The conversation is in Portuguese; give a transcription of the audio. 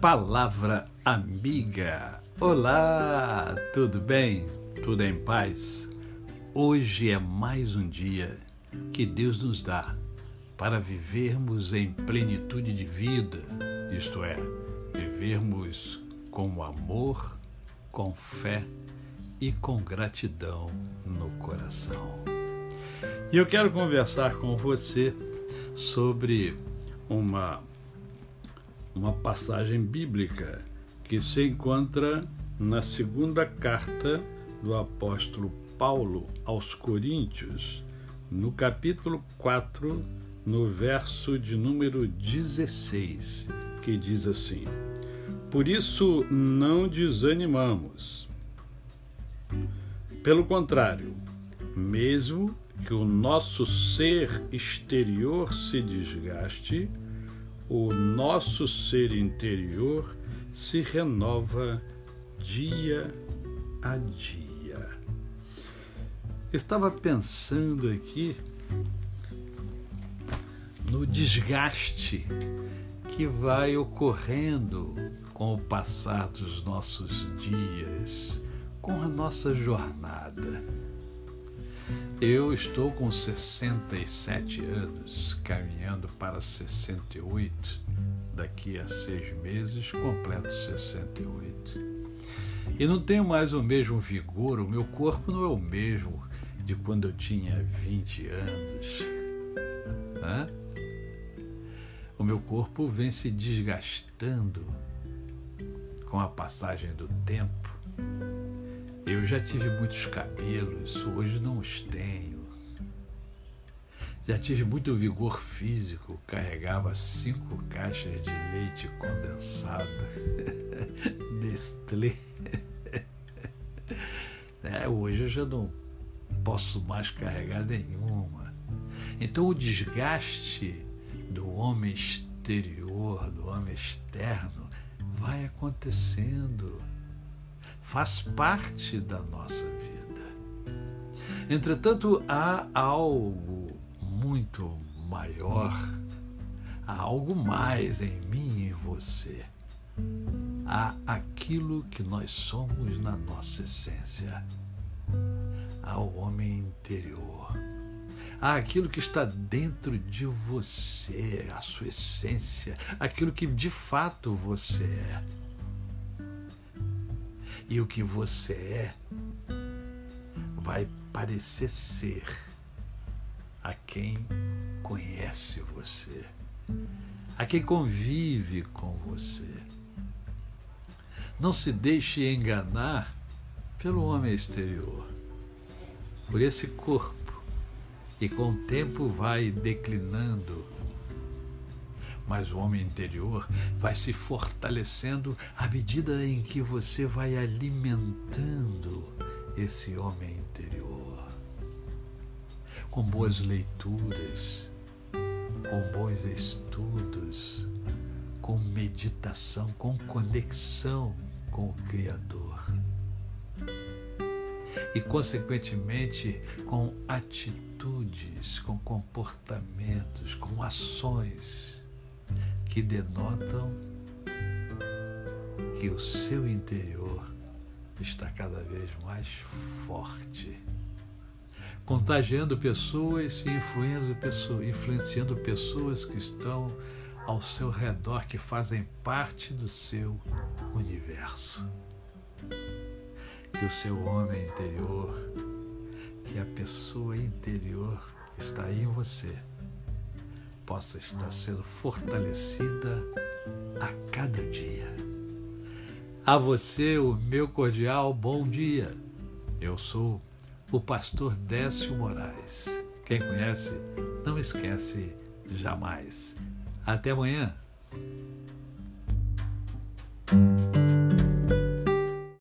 Palavra amiga. Olá, tudo bem? Tudo em paz? Hoje é mais um dia que Deus nos dá para vivermos em plenitude de vida, isto é, vivermos com amor, com fé e com gratidão no coração. E eu quero conversar com você sobre uma uma passagem bíblica que se encontra na segunda carta do apóstolo Paulo aos Coríntios, no capítulo 4, no verso de número 16, que diz assim: Por isso não desanimamos. Pelo contrário, mesmo que o nosso ser exterior se desgaste, o nosso ser interior se renova dia a dia. Estava pensando aqui no desgaste que vai ocorrendo com o passar dos nossos dias, com a nossa jornada. Eu estou com 67 anos, caminhando para 68. Daqui a seis meses completo 68. E não tenho mais o mesmo vigor, o meu corpo não é o mesmo de quando eu tinha 20 anos. O meu corpo vem se desgastando com a passagem do tempo eu já tive muitos cabelos, hoje não os tenho. Já tive muito vigor físico, carregava cinco caixas de leite condensado, Nestlé. É, hoje eu já não posso mais carregar nenhuma. Então o desgaste do homem exterior, do homem externo, vai acontecendo faz parte da nossa vida. Entretanto, há algo muito maior, há algo mais em mim e em você. Há aquilo que nós somos na nossa essência. Há o homem interior. Há aquilo que está dentro de você, a sua essência, aquilo que de fato você é e o que você é vai parecer ser a quem conhece você, a quem convive com você. Não se deixe enganar pelo homem exterior, por esse corpo, e com o tempo vai declinando mas o homem interior vai se fortalecendo à medida em que você vai alimentando esse homem interior. Com boas leituras, com bons estudos, com meditação, com conexão com o Criador. E, consequentemente, com atitudes, com comportamentos, com ações que denotam que o seu interior está cada vez mais forte, contagiando pessoas e influenciando pessoas, influenciando pessoas que estão ao seu redor, que fazem parte do seu universo. Que o seu homem interior, que a pessoa interior está em você, possa estar sendo fortalecida a cada dia. A você, o meu cordial bom dia. Eu sou o pastor Décio Moraes. Quem conhece, não esquece jamais. Até amanhã.